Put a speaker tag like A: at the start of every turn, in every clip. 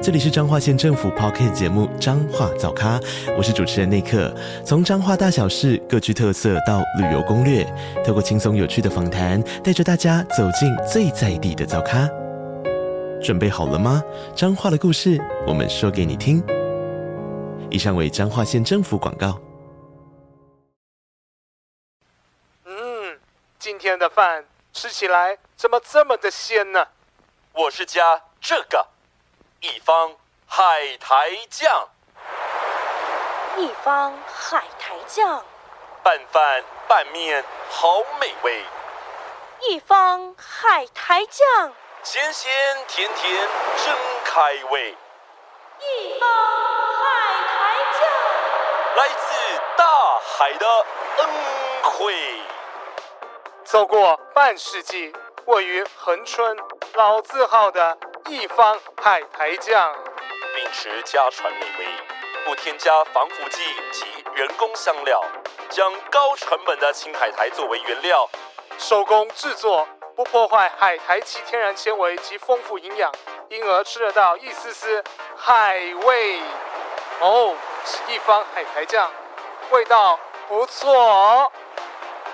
A: 这里是彰化县政府 Podcast 节目《彰化早咖》，我是主持人内克。从彰化大小事各具特色到旅游攻略，透过轻松有趣的访谈，带着大家走进最在地的早咖。准备好了吗？彰化的故事，我们说给你听。以上为彰化县政府广告。
B: 嗯，今天的饭吃起来怎么这么的鲜呢？
C: 我是加这个。一方海苔酱，
D: 一方海苔酱，
C: 拌饭拌面好美味。
D: 一方海苔酱，
C: 咸咸甜甜真开胃。
D: 一方海苔酱，
C: 来自大海的恩惠。
B: 走过半世纪，位于恒春老字号的。一方海苔酱，
C: 秉持家传美味，不添加防腐剂及人工香料，将高成本的青海苔作为原料，
B: 手工制作，不破坏海苔其天然纤维及丰富营养，因而吃得到一丝丝海味。哦，是一方海苔酱，味道不错哦。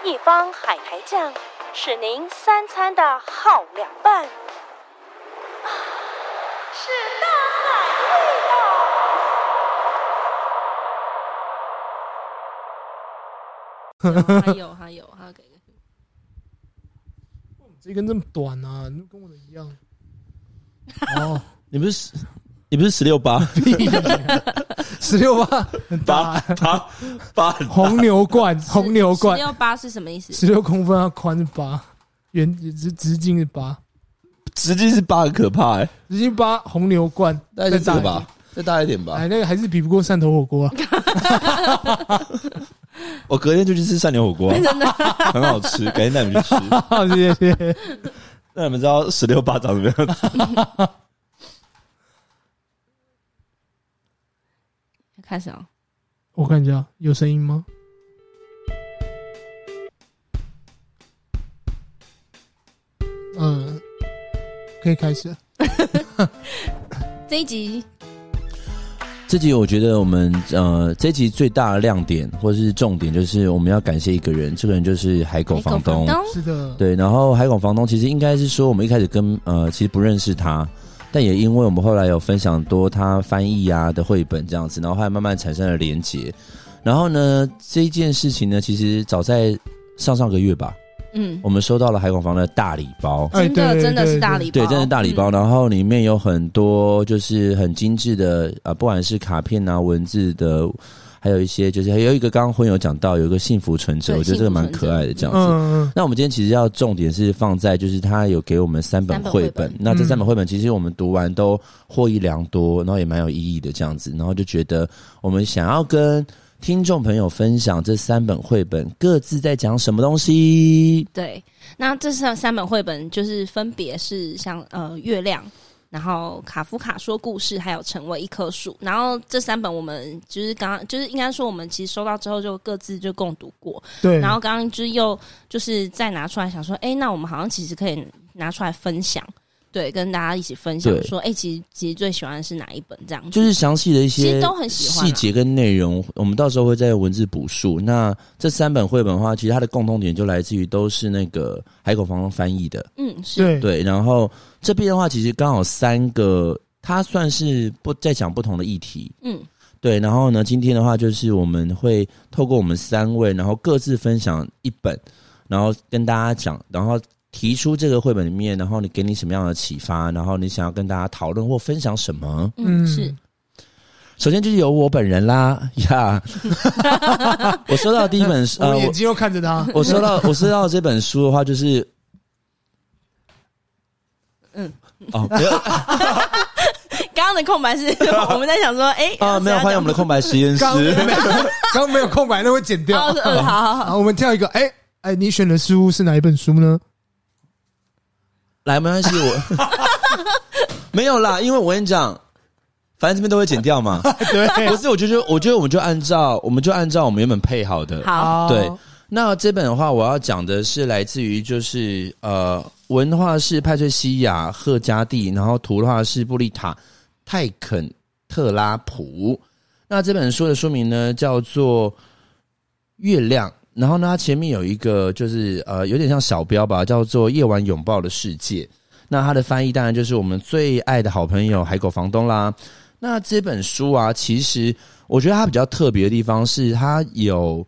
D: 一方海苔酱是您三餐的好凉拌。
E: 还有还有还有给个。
F: 这根这么短啊，跟我的一样。哦，
G: 你不是你不是十六八？
F: 十六八
G: 八八八
F: 红牛冠红牛冠。
E: 十六八是什么意思？
F: 十六公分，啊宽是八，圆直直径是八。
G: 直径是八很可怕哎、欸，
F: 直径八红牛冠，
G: 再大吧，再大一点吧。
F: 哎，那个还是比不过汕头火锅啊！
G: 我隔天就去吃三牛火锅，真的 很好吃，改天带你们去吃。
F: 谢谢。
G: 那你们知道十六八长什么样子？
E: 开始啊！
F: 我看一下，有声音吗？嗯。可以开始。
E: 这一集，
G: 这集我觉得我们呃，这集最大的亮点或者是重点，就是我们要感谢一个人，这个人就是海狗房东。
F: 是的，
G: 对。然后海狗房东其实应该是说，我们一开始跟呃，其实不认识他，但也因为我们后来有分享多他翻译啊的绘本这样子，然后后来慢慢产生了连结。然后呢，这一件事情呢，其实早在上上个月吧。嗯，我们收到了海广房的大礼包，
E: 真的真的是大礼包，
G: 对，真的是大礼包。然后里面有很多就是很精致的啊，不管是卡片啊、文字的，还有一些就是还有一个刚刚婚友讲到有一个幸福存折，我觉得这个蛮可爱的这样子。嗯，那我们今天其实要重点是放在就是他有给我们三本绘本，那这三本绘本其实我们读完都获益良多，然后也蛮有意义的这样子，然后就觉得我们想要跟。听众朋友分享这三本绘本各自在讲什么东西？
E: 对，那这三三本绘本，就是分别是像呃月亮，然后卡夫卡说故事，还有成为一棵树。然后这三本我们就是刚刚就是应该说我们其实收到之后就各自就共读过。
F: 对，
E: 然后刚刚就又就是再拿出来想说，哎，那我们好像其实可以拿出来分享。对，跟大家一起分享说，哎、欸，其实其实最喜欢的是哪一本？这样
G: 就是详细的一些，
E: 其实都很喜欢细
G: 节跟内容。我们到时候会在文字补述。那这三本绘本的话，其实它的共同点就来自于都是那个海口房东翻译的。
E: 嗯，是
G: 对。然后这边的话，其实刚好三个，它算是不在讲不同的议题。嗯，对。然后呢，今天的话就是我们会透过我们三位，然后各自分享一本，然后跟大家讲，然后。提出这个绘本里面，然后你给你什么样的启发？然后你想要跟大家讨论或分享什么？
E: 嗯，是。
G: 首先就是由我本人啦 呀，yeah、我收到第一本书，
F: 我眼睛又看着他。
G: 我收到我收到这本书的话，就是，
E: 嗯，
G: 哦。
E: 刚刚的空白是我们在想说，哎，
G: 啊，没有，欢迎我们的空白实验室。
F: 刚刚没有空白，那会剪掉。
E: 好好，好，
F: 我们跳一个，哎。哎，你选的书是哪一本书呢？
G: 来，没关系，我 没有啦，因为我跟你讲，反正这边都会剪掉嘛。
F: 对，
G: 不是，我就觉得，我觉得我们就按照，我们就按照我们原本配好的。
E: 好，
G: 对。那这本的话，我要讲的是来自于就是呃，文的话是派翠西亚·赫加蒂，然后图的话是布丽塔·泰肯特拉普。那这本书的书名呢叫做《月亮》，然后呢，它前面有一个就是呃，有点像小标吧，叫做《夜晚拥抱的世界》。那它的翻译当然就是我们最爱的好朋友海狗房东啦。那这本书啊，其实我觉得它比较特别的地方是它有。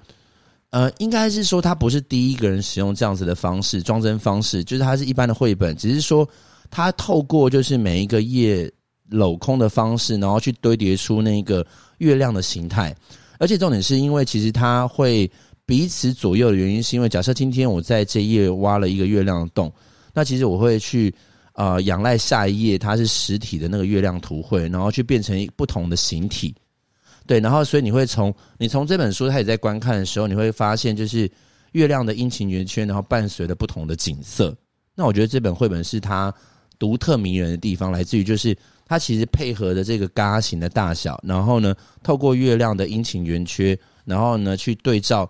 G: 呃，应该是说它不是第一个人使用这样子的方式装帧方式，就是它是一般的绘本，只是说它透过就是每一个页镂空的方式，然后去堆叠出那个月亮的形态。而且重点是因为其实它会彼此左右的原因，是因为假设今天我在这一页挖了一个月亮的洞，那其实我会去呃仰赖下一页它是实体的那个月亮图绘，然后去变成不同的形体。对，然后所以你会从你从这本书开始在观看的时候，你会发现就是月亮的阴晴圆缺，然后伴随着不同的景色。那我觉得这本绘本是它独特迷人的地方，来自于就是它其实配合的这个嘎形的大小，然后呢，透过月亮的阴晴圆缺，然后呢去对照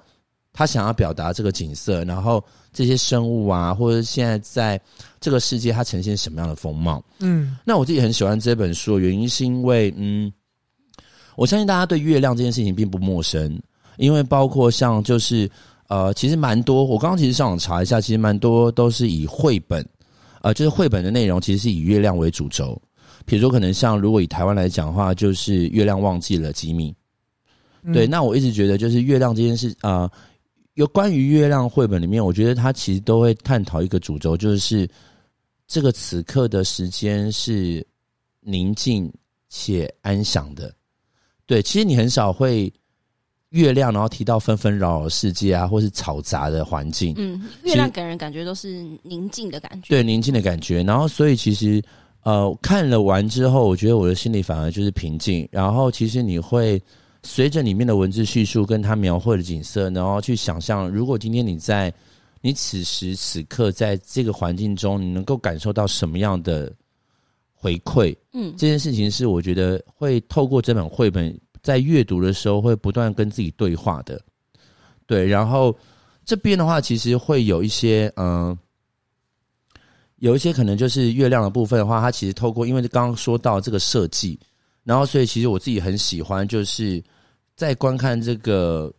G: 他想要表达这个景色，然后这些生物啊，或者现在在这个世界它呈现什么样的风貌。嗯，那我自己很喜欢这本书的原因是因为嗯。我相信大家对月亮这件事情并不陌生，因为包括像就是呃，其实蛮多。我刚刚其实上网查一下，其实蛮多都是以绘本，呃，就是绘本的内容其实是以月亮为主轴。比如说，可能像如果以台湾来讲的话，就是月亮忘记了吉米。对，那我一直觉得就是月亮这件事啊，呃，有关于月亮绘本里面，我觉得它其实都会探讨一个主轴，就是这个此刻的时间是宁静且安详的。对，其实你很少会月亮，然后提到纷纷扰扰世界啊，或是嘈杂的环境。嗯，
E: 月亮给人感觉都是宁静的感觉。
G: 对，宁静的感觉。然后，所以其实呃，看了完之后，我觉得我的心里反而就是平静。然后，其实你会随着里面的文字叙述，跟他描绘的景色，然后去想象，如果今天你在你此时此刻在这个环境中，你能够感受到什么样的？回馈，嗯，这件事情是我觉得会透过这本绘本在阅读的时候会不断跟自己对话的，对。然后这边的话，其实会有一些，嗯、呃，有一些可能就是月亮的部分的话，它其实透过，因为刚刚说到这个设计，然后所以其实我自己很喜欢，就是在观看这个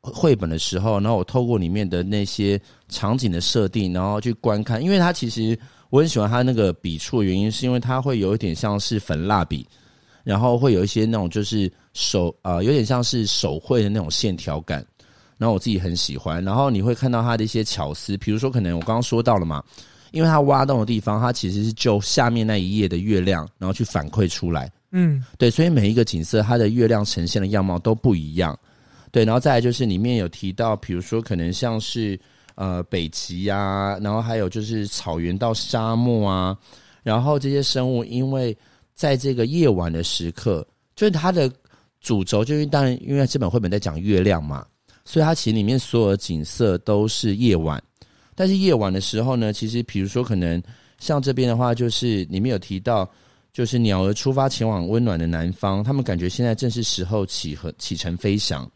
G: 绘本的时候，然后我透过里面的那些场景的设定，然后去观看，因为它其实。我很喜欢他那个笔触的原因，是因为它会有一点像是粉蜡笔，然后会有一些那种就是手啊、呃，有点像是手绘的那种线条感。然后我自己很喜欢。然后你会看到它的一些巧思，比如说可能我刚刚说到了嘛，因为它挖洞的地方，它其实是就下面那一页的月亮，然后去反馈出来。嗯，对，所以每一个景色它的月亮呈现的样貌都不一样。对，然后再来就是里面有提到，比如说可能像是。呃，北极啊，然后还有就是草原到沙漠啊，然后这些生物，因为在这个夜晚的时刻，就是它的主轴，就是当然，因为这本绘本在讲月亮嘛，所以它其实里面所有的景色都是夜晚。但是夜晚的时候呢，其实比如说可能像这边的话，就是里面有提到，就是鸟儿出发前往温暖的南方，他们感觉现在正是时候起和启程飞翔。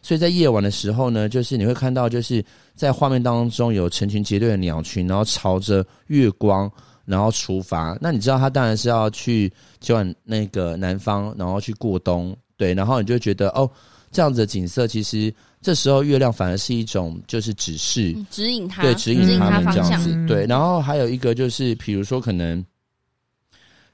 G: 所以在夜晚的时候呢，就是你会看到，就是在画面当中有成群结队的鸟群，然后朝着月光，然后出发。那你知道，它当然是要去前往那个南方，然后去过冬，对。然后你就觉得，哦，这样子的景色，其实这时候月亮反而是一种就是指示，
E: 嗯、指引它，
G: 对，指引他们这样子，
E: 嗯、
G: 对。然后还有一个就是，比如说可能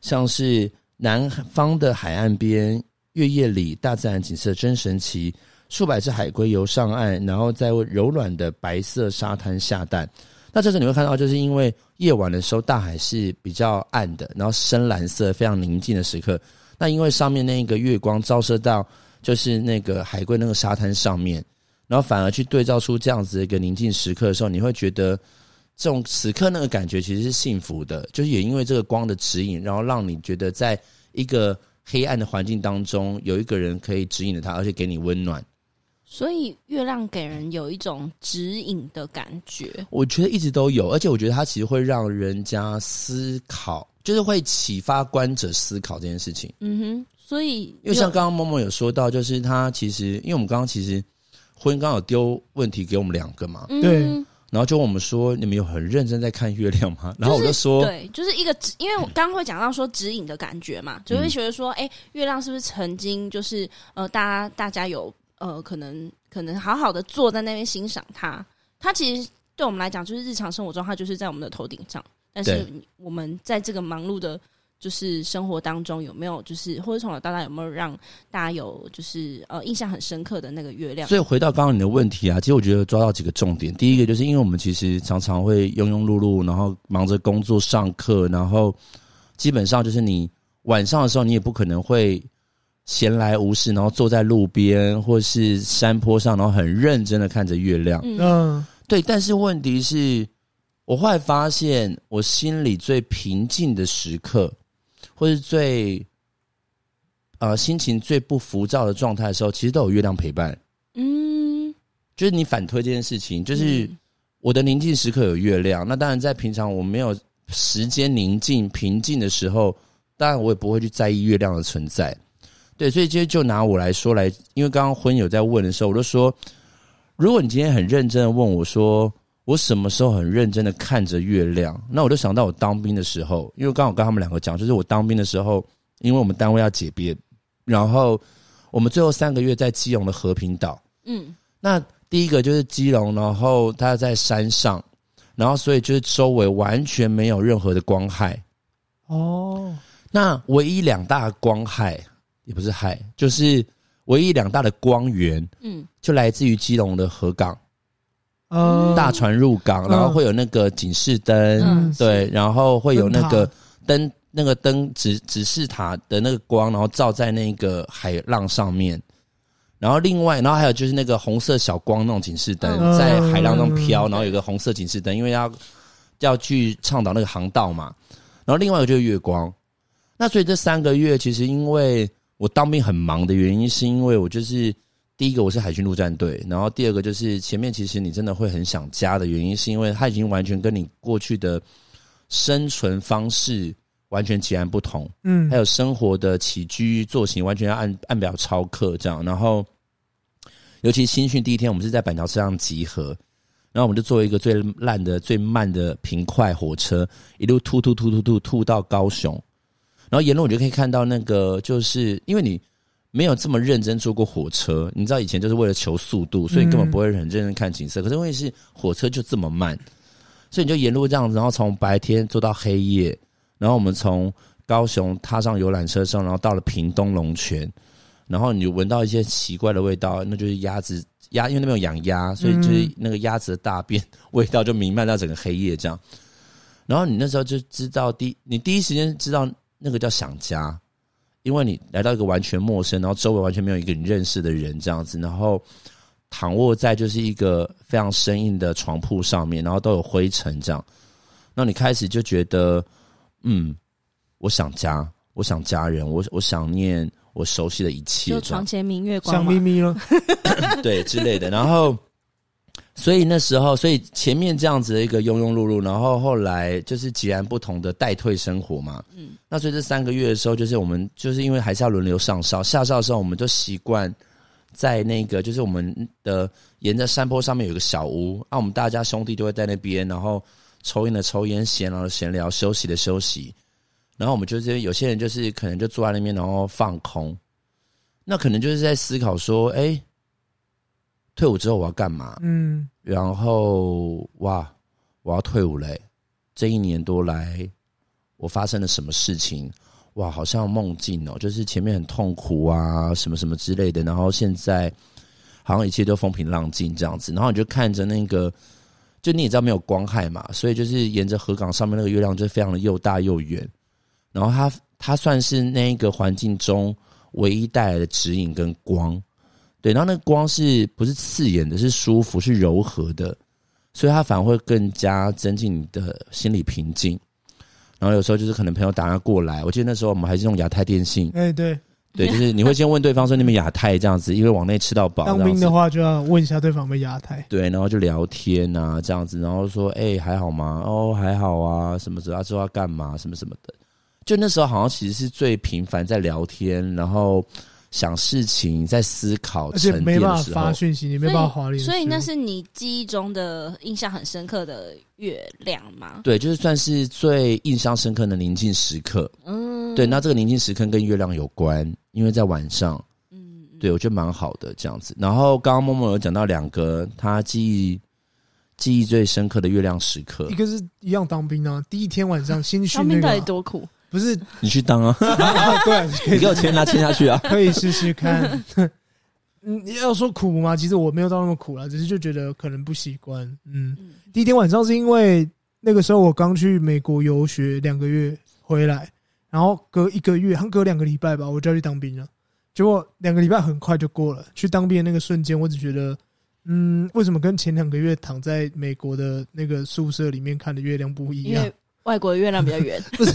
G: 像是南方的海岸边，月夜里大自然景色真神奇。数百只海龟游上岸，然后在柔软的白色沙滩下蛋。那这时你会看到，就是因为夜晚的时候，大海是比较暗的，然后深蓝色，非常宁静的时刻。那因为上面那一个月光照射到，就是那个海龟那个沙滩上面，然后反而去对照出这样子一个宁静时刻的时候，你会觉得这种此刻那个感觉其实是幸福的。就是也因为这个光的指引，然后让你觉得在一个黑暗的环境当中，有一个人可以指引着他，而且给你温暖。
E: 所以月亮给人有一种指引的感觉。
G: 我觉得一直都有，而且我觉得它其实会让人家思考，就是会启发观者思考这件事情。
E: 嗯哼，所以
G: 因为像刚刚默默有说到，就是他其实，因为我们刚刚其实婚姻刚好丢问题给我们两个嘛，
E: 嗯、
F: 对，
G: 然后就问我们说，你们有很认真在看月亮吗？然后我就说，
E: 就是、对，就是一个指，因为我刚刚会讲到说指引的感觉嘛，就会觉得说，哎、欸，月亮是不是曾经就是呃，大家大家有。呃，可能可能好好的坐在那边欣赏它，它其实对我们来讲，就是日常生活中，它就是在我们的头顶上。但是我们在这个忙碌的，就是生活当中，有没有就是或者从小到大有没有让大家有就是呃印象很深刻的那个月亮？
G: 所以回到刚刚你的问题啊，其实我觉得抓到几个重点。第一个就是因为我们其实常常会庸庸碌碌，然后忙着工作、上课，然后基本上就是你晚上的时候，你也不可能会。闲来无事，然后坐在路边或是山坡上，然后很认真的看着月亮。
F: 嗯，
G: 对。但是问题是，我后来发现，我心里最平静的时刻，或是最呃心情最不浮躁的状态的时候，其实都有月亮陪伴。
E: 嗯，
G: 就是你反推这件事情，就是我的宁静时刻有月亮。那当然，在平常我没有时间宁静平静的时候，当然我也不会去在意月亮的存在。对，所以今天就拿我来说来，因为刚刚婚友在问的时候，我就说，如果你今天很认真的问我说，我什么时候很认真的看着月亮，那我就想到我当兵的时候，因为刚好跟他们两个讲，就是我当兵的时候，因为我们单位要解编，然后我们最后三个月在基隆的和平岛，
E: 嗯，
G: 那第一个就是基隆，然后它在山上，然后所以就是周围完全没有任何的光害，
F: 哦，
G: 那唯一两大光害。也不是害，就是唯一两大的光源，
E: 嗯，
G: 就来自于基隆的河港，
F: 嗯，
G: 大船入港，然后会有那个警示灯，
E: 嗯，
G: 对，然后会有那
F: 个灯，
G: 那个灯指指示塔的那个光，然后照在那个海浪上面，然后另外，然后还有就是那个红色小光那种警示灯，
E: 嗯，
G: 在海浪中飘，然后有个红色警示灯，因为要要去倡导那个航道嘛，然后另外一个就是月光，那所以这三个月其实因为。我当兵很忙的原因，是因为我就是第一个我是海军陆战队，然后第二个就是前面其实你真的会很想家的原因，是因为它已经完全跟你过去的生存方式完全截然不同，嗯，还有生活的起居作息完全要按按表操课这样，然后尤其新训第一天，我们是在板桥车上集合，然后我们就坐一个最烂的、最慢的平快火车，一路吐吐吐吐吐吐到高雄。然后沿路我就可以看到那个，就是因为你没有这么认真坐过火车，你知道以前就是为了求速度，所以你根本不会很认真看景色。可是因为是火车就这么慢，所以你就沿路这样子，然后从白天坐到黑夜，然后我们从高雄踏上游览车上，然后到了屏东龙泉，然后你就闻到一些奇怪的味道，那就是鸭子鸭，因为那边有养鸭，所以就是那个鸭子的大便味道就弥漫到整个黑夜这样。然后你那时候就知道第你第一时间知道。那个叫想家，因为你来到一个完全陌生，然后周围完全没有一个你认识的人这样子，然后躺卧在就是一个非常生硬的床铺上面，然后都有灰尘这样，那你开始就觉得，嗯，我想家，我想家人，我我想念我熟悉的一切，
E: 就床前明月光，
F: 想咪咪了，
G: 对之类的，然后。所以那时候，所以前面这样子的一个庸庸碌碌，然后后来就是截然不同的待退生活嘛。嗯，那所以这三个月的时候，就是我们就是因为还是要轮流上哨，下哨的时候，我们就习惯在那个就是我们的沿着山坡上面有个小屋，那、啊、我们大家兄弟都会在那边，然后抽烟的抽烟，闲聊的闲聊，休息的休息。然后我们就是有些人就是可能就坐在那边，然后放空，那可能就是在思考说，哎。退伍之后我要干嘛？
F: 嗯，
G: 然后哇，我要退伍嘞！这一年多来，我发生了什么事情？哇，好像梦境哦，就是前面很痛苦啊，什么什么之类的。然后现在好像一切都风平浪静这样子。然后你就看着那个，就你也知道没有光害嘛，所以就是沿着河港上面那个月亮，就非常的又大又圆。然后它它算是那个环境中唯一带来的指引跟光。对，然后那个光是不是刺眼的，是舒服，是柔和的，所以它反而会更加增进你的心理平静。然后有时候就是可能朋友打电话过来，我记得那时候我们还是用亚太电信，
F: 哎，对，
G: 对，就是你会先问对方说你们亚太这样子，因为往内吃到饱。
F: 当兵的话就要问一下对方有没亚太。
G: 对，然后就聊天啊这样子，然后说哎、欸、还好吗？哦还好啊，什么之后之后要干嘛？什么什么的。就那时候好像其实是最频繁在聊天，然后。想事情，在思考，
F: 而且没办法发讯息，你没办法华丽。
E: 所以那是你记忆中的印象很深刻的月亮吗？
G: 对，就是算是最印象深刻的宁静时刻。嗯，对，那这个宁静时刻跟月亮有关，因为在晚上。嗯，对，我觉得蛮好的这样子。然后刚刚默默有讲到两个他记忆记忆最深刻的月亮时刻，
F: 一个是一样当兵啊，第一天晚上新训，
E: 当兵到底多苦？
F: 不是
G: 你去当啊？
F: 对，
G: 你给我签啊，签下去啊，
F: 可以试试看。嗯，你要说苦吗？其实我没有到那么苦了，只是就觉得可能不习惯。嗯，第一天晚上是因为那个时候我刚去美国游学两个月回来，然后隔一个月，还隔两个礼拜吧，我就要去当兵了。结果两个礼拜很快就过了。去当兵的那个瞬间，我只觉得，嗯，为什么跟前两个月躺在美国的那个宿舍里面看的月亮不一样？
E: 因为外国的月亮比较圆。
F: 不是。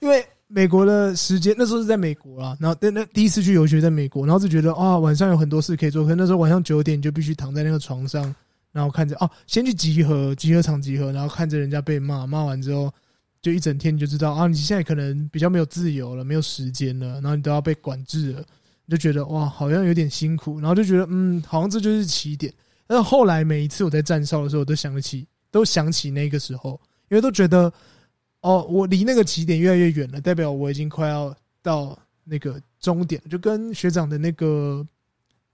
F: 因为美国的时间那时候是在美国啦，然后那那第一次去游学在美国，然后就觉得啊晚上有很多事可以做，可那时候晚上九点你就必须躺在那个床上，然后看着哦，先去集合集合场集合，然后看着人家被骂，骂完之后就一整天你就知道啊你现在可能比较没有自由了，没有时间了，然后你都要被管制了，你就觉得哇好像有点辛苦，然后就觉得嗯好像这就是起点，但是后来每一次我在站哨的时候，我都想得起都想起那个时候，因为都觉得。哦，我离那个起点越来越远了，代表我已经快要到那个终点，就跟学长的那个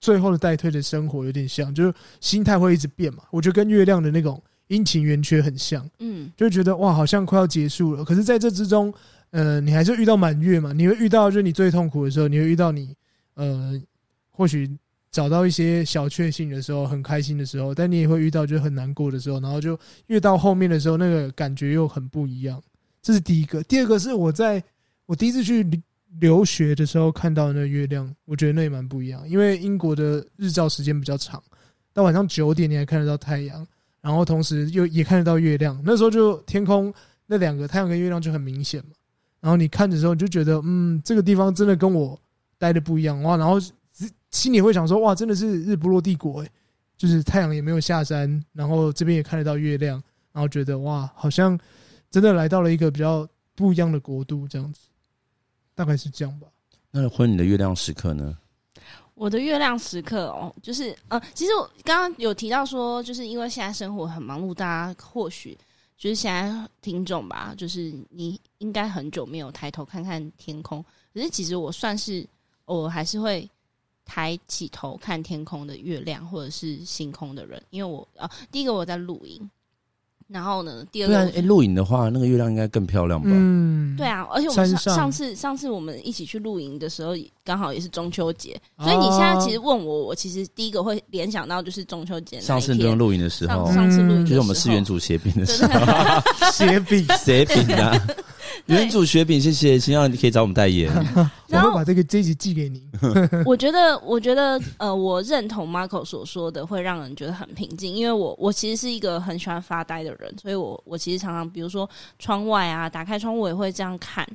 F: 最后的代退的生活有点像，就是心态会一直变嘛。我觉得跟月亮的那种阴晴圆缺很像，嗯，就觉得哇，好像快要结束了。可是在这之中，呃，你还是遇到满月嘛，你会遇到就是你最痛苦的时候，你会遇到你呃，或许找到一些小确幸的时候，很开心的时候，但你也会遇到就很难过的时候，然后就越到后面的时候，那个感觉又很不一样。这是第一个，第二个是我在我第一次去留学的时候看到那月亮，我觉得那也蛮不一样。因为英国的日照时间比较长，到晚上九点你还看得到太阳，然后同时又也看得到月亮。那时候就天空那两个太阳跟月亮就很明显嘛。然后你看的时候你就觉得，嗯，这个地方真的跟我待的不一样哇。然后心里会想说，哇，真的是日不落帝国诶，就是太阳也没有下山，然后这边也看得到月亮，然后觉得哇，好像。真的来到了一个比较不一样的国度，这样子，大概是这样吧。
G: 那婚礼的月亮时刻呢？
E: 我的月亮时刻哦，就是呃，其实我刚刚有提到说，就是因为现在生活很忙碌，大家或许就是现在听众吧，就是你应该很久没有抬头看看天空，可是其实我算是我还是会抬起头看天空的月亮或者是星空的人，因为我啊，第一个我在露营。然后呢？第二个，哎，
G: 录影的话，那个月亮应该更漂亮吧？
E: 嗯，对啊，而且我们上上次上次我们一起去露营的时候，刚好也是中秋节，所以你现在其实问我，我其实第一个会联想到就是中秋节。
G: 上次不用露营的时候，
E: 上次露营
G: 就是我们四元组斜饼的时候，
F: 斜饼
G: 斜饼啊。原主雪饼，谢谢，希望你可以找我们代言。
F: 然后我会把这个这一集寄给你。
E: 我觉得，我觉得，呃，我认同 Marco 所说的，会让人觉得很平静。因为我，我其实是一个很喜欢发呆的人，所以我，我其实常常，比如说窗外啊，打开窗户，我也会这样看，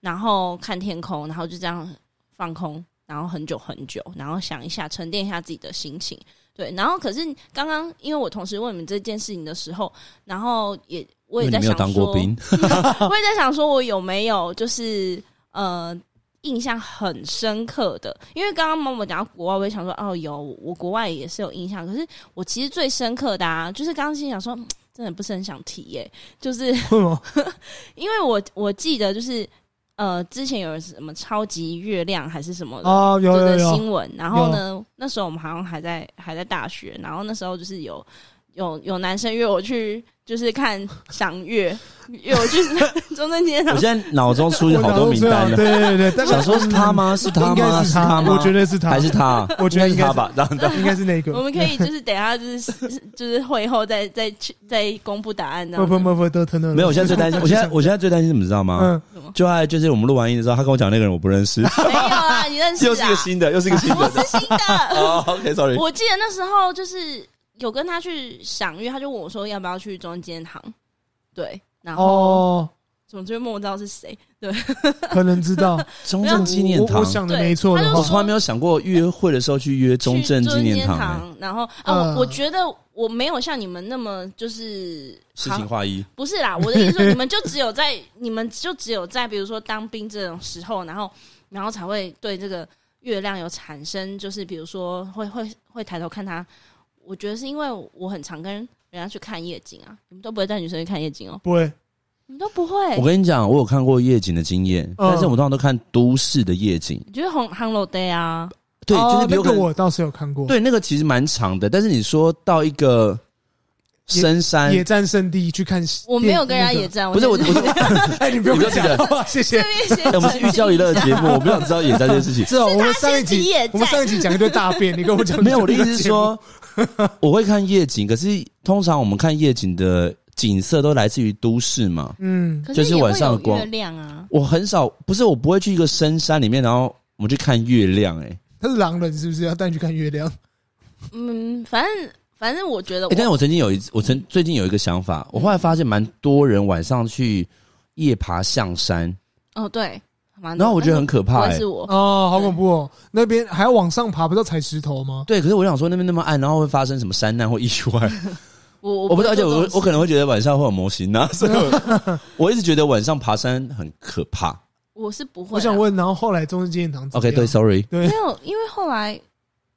E: 然后看天空，然后就这样放空，然后很久很久，然后想一下，沉淀一下自己的心情。对，然后可是刚刚，因为我同时问你们这件事情的时候，然后也。我也在想说，我也在想说，我有没有就是呃印象很深刻的？因为刚刚妈妈讲到国外，我也想说哦，有我国外也是有印象。可是我其实最深刻的啊，就是刚刚心想说，真的不是很想提耶。就是 因为我我记得就是呃之前有什么超级月亮还是什么的
F: 哦，有有有
E: 新闻。然后呢，那时候我们好像还在还在大学，然后那时候就是有有有男生约我去。就是看赏月，约我就是 中正纪念堂。
G: 我现在脑中出现好多名单了，
F: 对对对，
G: 想说是他吗？是他吗？应该是他吗？
F: 我觉得是他，
G: 还是他？
F: 我觉得
G: 应该是他吧，这样
F: 应该是那个。
E: 我们可以就是等下就是就是会后再再去再公布答案。
F: 不不不不，都特能。
G: 没有，我现在最担心，我现在我现在最担心什么知道吗？嗯，就爱就是我们录完音的时候，他跟我讲那个人我不认识。没
E: 有啊，你认识？
G: 又是一个新的，又是一个新的，
E: 我是新的。
G: 哦，OK，Sorry。
E: 我记得那时候就是有跟他去赏月，他就问我说要不要去中正纪念堂。对，然后、哦、怎么就会默默知道是谁？对，
F: 可能知道
G: 中正纪念堂。
F: 我想的没错
G: 我从来没有想过约会的时候去约中正纪念堂、欸。堂
E: 然后啊，我我觉得我没有像你们那么就是
G: 诗情画意。
E: 不是啦，我的意思说，你们就只有在你们就只有在比如说当兵这种时候，然后然后才会对这个月亮有产生，就是比如说会会会抬头看它。我觉得是因为我很常跟人家去看夜景啊，你们都不会带女生去看夜景哦？
F: 不会。
E: 你们都不会。
G: 我跟你讲，我有看过夜景的经验，嗯、但是我们通常都看都市的夜景。
E: 你觉得红 Hello Day 啊？
G: 对，就是比如、
F: 哦那个、我倒是有看过。
G: 对，那个其实蛮长的，但是你说到一个深山
F: 野战圣地去看，
E: 我没有跟人家野
G: 战，不是我，我
F: 哎，你不用讲，谢谢。
G: 哎、我们是寓教于乐的节目，我不想知道野战这件事情。
F: 是哦，我们上一集我们上一集讲一堆大便，你跟我讲
G: 没有？我的意思是说，我会看夜景，可是通常我们看夜景的。景色都来自于都市嘛，
F: 嗯，
G: 就是晚上的光。
E: 月亮啊，
G: 我很少，不是我不会去一个深山里面，然后我们去看月亮、欸。哎，
F: 他是狼人是不是要带你去看月亮？
E: 嗯，反正反正我觉得我，
G: 哎、欸，但是我曾经有一次，我曾最近有一个想法，我后来发现蛮多人晚上去夜爬象山。
E: 哦，对，
G: 然后我觉得很可怕、欸，
E: 是我
F: 哦，好恐怖哦！那边还要往上爬，不是要踩石头吗？
G: 对，可是我想说那边那么暗，然后会发生什么山难或意外？
E: 我我
G: 我不知道，而且我我可能会觉得晚上会有模型啊，所以我，我一直觉得晚上爬山很可怕。
E: 我是不会。
F: 我想问，然后后来中正纪念堂
G: ？OK，对，Sorry，
F: 对，
E: 没有，因为后来。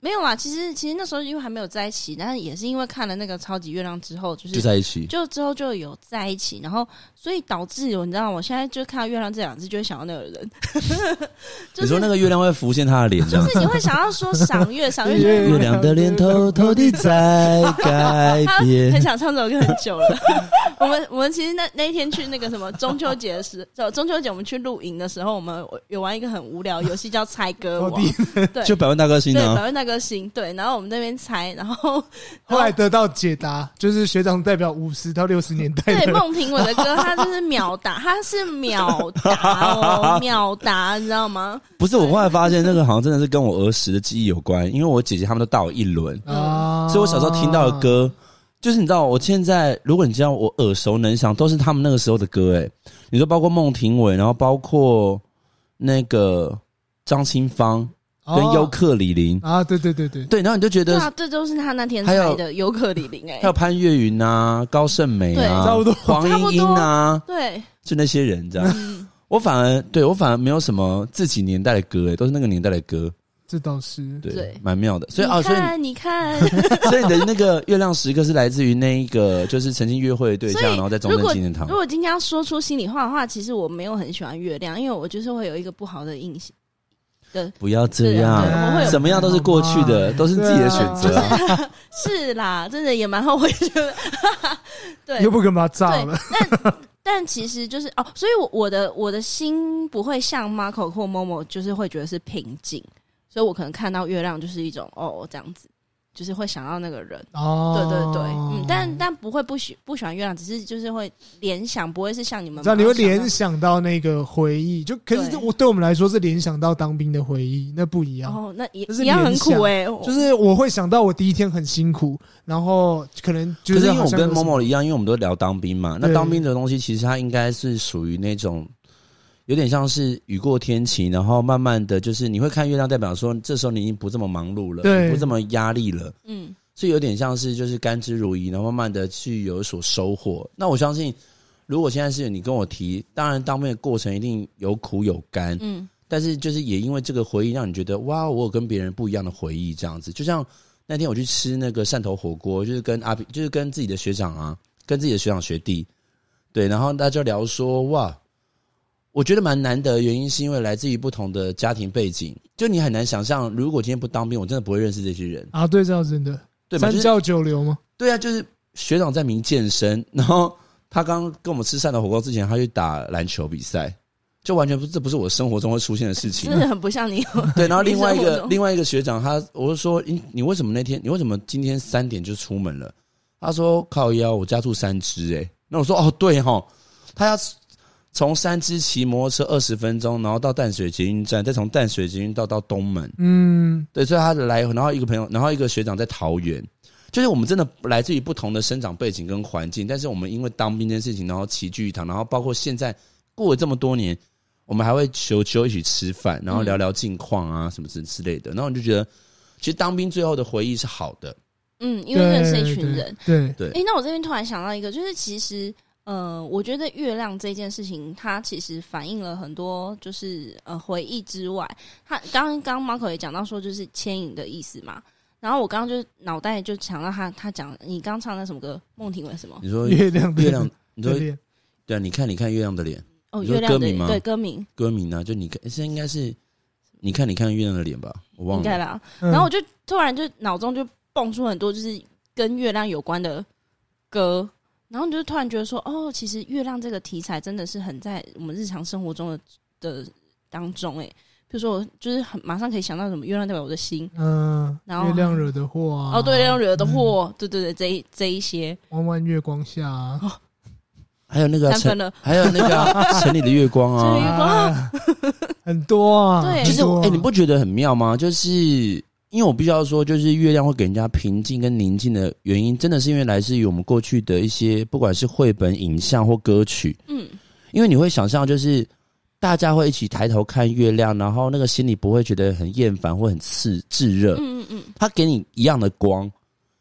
E: 没有啦，其实其实那时候因为还没有在一起，但是也是因为看了那个超级月亮之后，就是
G: 就在一起，
E: 就之后就有在一起，然后所以导致有你知道吗？我现在就看到月亮这两字，就会想到那个人。
G: 就是、你说那个月亮会浮现他的脸，
E: 就是你会想要说赏月，赏月，
G: 月亮的脸偷偷地在改变。
E: 很想唱这首歌很久了。我们我们其实那那一天去那个什么中秋节的时候，中秋节我们去露营的时候，我们有玩一个很无聊游戏叫猜歌王，对，
G: 就百万大歌星啊，
E: 百万大歌。歌星对，然后我们那边猜，然后
F: 后来得到解答，就是学长代表五十到六十年代。
E: 对，孟庭苇的歌，他就是秒答，他是秒答哦，秒答，你知道吗？
G: 不是，我后来发现那个好像真的是跟我儿时的记忆有关，因为我姐姐他们都大我一轮，嗯、所以我小时候听到的歌，就是你知道，我现在如果你知道我耳熟能详，都是他们那个时候的歌，哎，你说包括孟庭苇，然后包括那个张清芳。跟尤克里林。
F: 啊，对对对对。
G: 对，然后你就觉得，
E: 这都是他那天拍的尤克里林哎，
G: 还有潘越云啊、高胜美啊，差不多。黄莺莺啊，
E: 对，
G: 就那些人这样。我反而对我反而没有什么自己年代的歌哎，都是那个年代的歌，
F: 这倒是。
G: 对，蛮妙的。所以啊，所以
E: 你看，
G: 所以你的那个月亮时刻是来自于那一个就是曾经约会的对象，然后在中正纪念堂。
E: 如果今天要说出心里话的话，其实我没有很喜欢月亮，因为我就是会有一个不好的印象。对，
G: 不要这样，怎么样都是过去的，都是自己的选择。
E: 啊就是、是啦，真的也蛮后悔的。对，
F: 又不跟他炸了。
E: 但但其实就是哦，所以我我的我的心不会像 Marco 或 Momo，就是会觉得是平静，所以我可能看到月亮就是一种哦这样子。就是会想到那个人哦，对对对，嗯，但但不会不喜不喜欢月亮，只是就是会联想，不会是像你们，
F: 知道你会联想到那个回忆，就可是我对我们来说是联想到当兵的回忆，那不一样
E: 哦，那也一样很苦哎，
F: 就是我会想到我第一天很辛苦，然后可能就是
G: 因为我跟某某一样，因为我们都聊当兵嘛，那当兵的东西其实它应该是属于那种。有点像是雨过天晴，然后慢慢的就是你会看月亮，代表说这时候你已经不这么忙碌了，对，不这么压力了，嗯，所以有点像是就是甘之如饴，然后慢慢的去有所收获。那我相信，如果现在是你跟我提，当然当面的过程一定有苦有甘，嗯，但是就是也因为这个回忆让你觉得哇，我有跟别人不一样的回忆，这样子。就像那天我去吃那个汕头火锅，就是跟阿比，就是跟自己的学长啊，跟自己的学长学弟，对，然后大家就聊说哇。我觉得蛮难得的原因是因为来自于不同的家庭背景，就你很难想象，如果今天不当兵，我真的不会认识这些人
F: 啊。对，这样真的，
G: 对吧？
F: 三教九流吗？
G: 对啊，就是学长在明健身，然后他刚跟我们吃汕头火锅之前，他去打篮球比赛，就完全不，这不是我生活中会出现的事情，
E: 真的很不像你。
G: 对，然后另外一个 另外一个学长，他我就说，你你为什么那天你为什么今天三点就出门了？他说靠腰，我家住三芝诶。那我说哦对哈，他要。从三芝骑摩托车二十分钟，然后到淡水捷运站，再从淡水捷运到到东门。嗯，对，所以他的来，然后一个朋友，然后一个学长在桃园，就是我们真的来自于不同的生长背景跟环境，但是我们因为当兵这件事情，然后齐聚一堂，然后包括现在过了这么多年，我们还会求求一起吃饭，然后聊聊近况啊，什么之之类的。然后我就觉得，其实当兵最后的回忆是好的。
E: 嗯，因为认识一群人。
F: 对
G: 对。
E: 哎，那我这边突然想到一个，就是其实。呃，我觉得月亮这件事情，它其实反映了很多，就是呃回忆之外，他刚刚 Marco 也讲到说，就是牵引的意思嘛。然后我刚刚就脑袋就想到他，他讲你刚唱那什么歌，孟庭苇什么？
G: 你说
F: 月亮
G: 月亮，你
F: 说
G: 对啊？你看，你看月亮的脸
E: 哦，
G: 月亮的歌名吗？
E: 对，歌名
G: 歌名呢？就你看，现在应该是你看，你看月亮的脸吧？我忘了。
E: 应该啦。然后我就突然就脑中就蹦出很多，就是跟月亮有关的歌。然后你就突然觉得说，哦，其实月亮这个题材真的是很在我们日常生活中的的当中，哎，比如说我就是很马上可以想到什么，月亮代表我的心，
F: 嗯，然后月亮惹的祸啊，
E: 哦，对，月亮惹的祸，嗯、对对对，这一这一些，
F: 弯弯月光下、啊哦，
G: 还有那个
E: 三分了，
G: 还有那个 城里的月光啊，
E: 月光、啊、
F: 很多啊，
E: 对，
G: 就是哎，你不觉得很妙吗？就是。因为我必须要说，就是月亮会给人家平静跟宁静的原因，真的是因为来自于我们过去的一些，不管是绘本、影像或歌曲。嗯，因为你会想象，就是大家会一起抬头看月亮，然后那个心里不会觉得很厌烦或很刺炙热。嗯嗯嗯，它给你一样的光，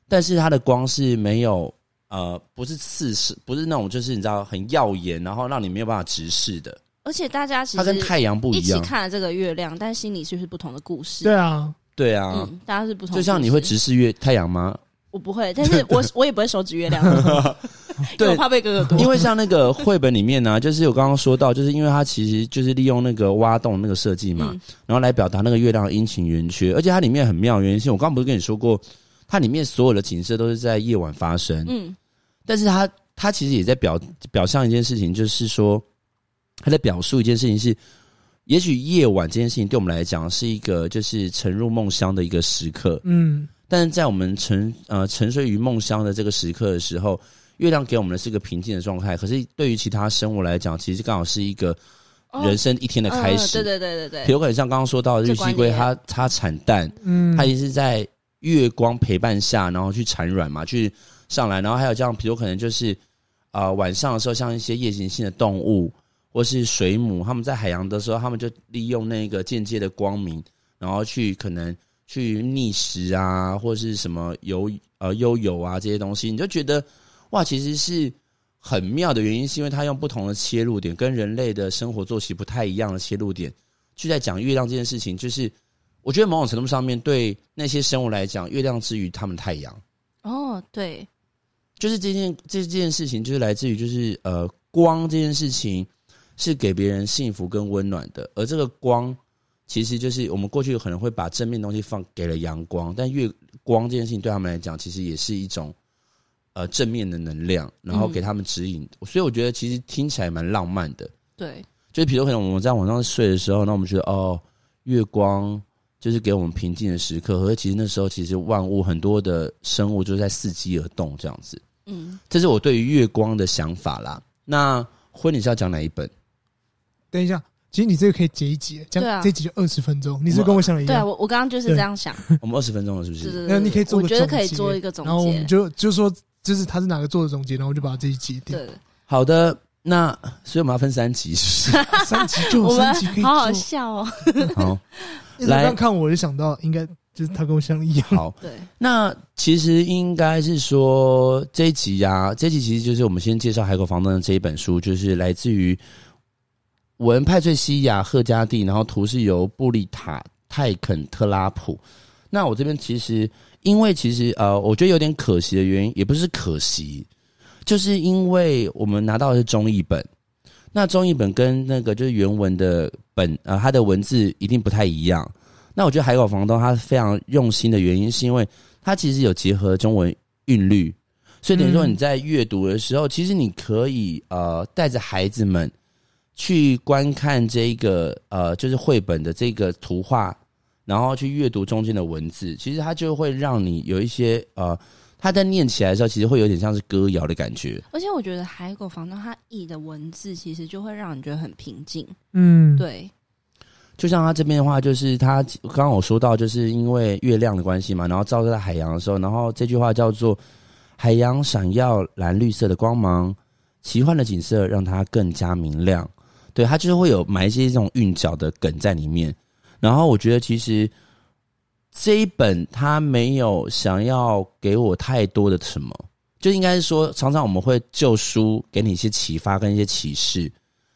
G: 但是它的光是没有呃，不是刺视，不是那种就是你知道很耀眼，然后让你没有办法直视的。
E: 而且大家其实
G: 它跟太阳不一样，一
E: 起看了这个月亮，但心里却是不同的故事。
F: 对啊。
G: 对啊、
E: 嗯，大家是不同。
G: 就像你会直视月太阳吗？
E: 我不会，但是我 我也不会手指月亮，对，我怕被哥哥躲。
G: 因为像那个绘本里面呢、啊，就是我刚刚说到，就是因为它其实就是利用那个挖洞那个设计嘛、嗯，然后来表达那个月亮的阴晴圆缺，而且它里面很妙，原因是我刚刚不是跟你说过，它里面所有的景色都是在夜晚发生，嗯，但是它它其实也在表表象一件事情，就是说它在表述一件事情是。也许夜晚这件事情对我们来讲是一个就是沉入梦乡的一个时刻，嗯，但是在我们沉呃沉睡于梦乡的这个时刻的时候，月亮给我们的是一个平静的状态。可是对于其他生物来讲，其实刚好是一个人生一天的开始。
E: 对对对对对，
G: 有可能像刚刚说到的日西龟，它它产蛋，嗯，它也是在月光陪伴下，然后去产卵嘛，去上来。然后还有这样，比如可能就是啊、呃、晚上的时候，像一些夜行性的动物。或是水母，他们在海洋的时候，他们就利用那个间接的光明，然后去可能去觅食啊，或是什么游呃悠游啊这些东西，你就觉得哇，其实是很妙的原因，是因为它用不同的切入点，跟人类的生活作息不太一样的切入点，去在讲月亮这件事情。就是我觉得某种程度上面，对那些生物来讲，月亮之于他们太阳。
E: 哦，对，
G: 就是这件这件事情，就是来自于就是呃光这件事情。是给别人幸福跟温暖的，而这个光，其实就是我们过去可能会把正面东西放给了阳光，但月光这件事情对他们来讲，其实也是一种呃正面的能量，然后给他们指引。嗯、所以我觉得其实听起来蛮浪漫的。
E: 对，
G: 就是比如可能我们在晚上睡的时候，那我们觉得哦，月光就是给我们平静的时刻，而其实那时候其实万物很多的生物就在伺机而动，这样子。嗯，这是我对于月光的想法啦。那婚礼是要讲哪一本？
F: 等一下，其实你这个可以截一截，这样这一集就二十分钟。你是跟我想的一样？
E: 对啊，我我刚刚就是这样想。
G: 我们二十分钟了，是不是？
E: 对对对，
F: 那你可以做个总结，
E: 我觉得可以做一个总结。
F: 然后我们就就说，就是他是哪个做的总结，然后我就把这一集定。
E: 对，
G: 好的。那所以我们要分三集，是不是？
F: 三集就有三集可以做，
E: 好好笑哦。
G: 好，
F: 来刚看我就想到，应该就是他跟我想的一样。
G: 好，对。那其实应该是说这一集呀、啊，这一集其实就是我们先介绍《海口房东》的这一本书，就是来自于。文派翠西亚·赫加蒂，然后图是由布丽塔·泰肯特拉普。那我这边其实，因为其实呃，我觉得有点可惜的原因，也不是可惜，就是因为我们拿到的是中译本，那中译本跟那个就是原文的本，呃，它的文字一定不太一样。那我觉得《海狗房东》他非常用心的原因，是因为他其实有结合中文韵律，所以等于说你在阅读的时候，其实你可以呃带着孩子们。去观看这个呃，就是绘本的这个图画，然后去阅读中间的文字，其实它就会让你有一些呃，它在念起来的时候，其实会有点像是歌谣的感觉。
E: 而且我觉得《海狗房东》它译的文字，其实就会让你觉得很平静。
F: 嗯，
E: 对。
G: 就像他这边的话，就是他刚刚我说到，就是因为月亮的关系嘛，然后照射在海洋的时候，然后这句话叫做“海洋闪耀蓝绿色的光芒，奇幻的景色让它更加明亮”。对，他就是会有埋一些这种韵脚的梗在里面。然后我觉得其实这一本他没有想要给我太多的什么，就应该是说，常常我们会旧书给你一些启发跟一些启示。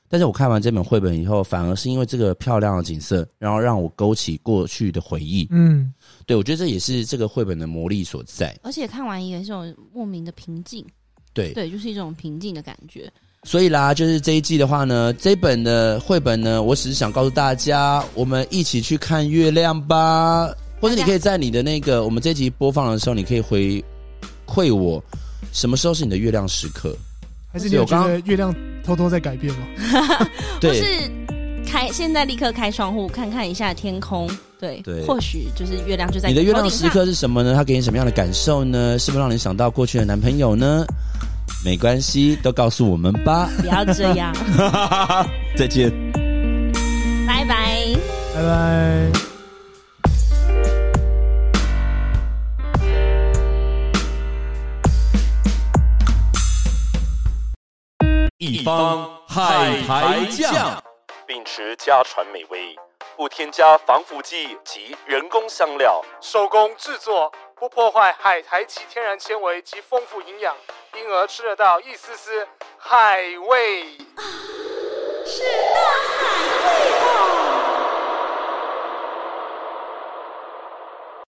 G: 但是我看完这本绘本以后，反而是因为这个漂亮的景色，然后让我勾起过去的回忆。嗯，对，我觉得这也是这个绘本的魔力所在。
E: 而且看完也是一种莫名的平静。
G: 对
E: 对，就是一种平静的感觉。
G: 所以啦，就是这一季的话呢，这本的绘本呢，我只是想告诉大家，我们一起去看月亮吧。或者你可以在你的那个我们这一集播放的时候，你可以回馈我，什么时候是你的月亮时刻？
F: 还是你有觉得月亮偷偷在改变吗？
G: 对，
E: 是开现在立刻开窗户看看一下天空，对对，或许就是月亮就在你。
G: 你的月亮时刻是什么呢？它给你什么样的感受呢？是不是让你想到过去的男朋友呢？没关系，都告诉我们吧。
E: 不要这样，
G: 再见，
E: 拜拜，
F: 拜拜。
C: 一方海苔酱，秉持家传美味，不添加防腐剂及人工香料，
B: 手工制作，不破坏海苔其天然纤维及丰富营养因而吃得到一丝丝海味。是大海味道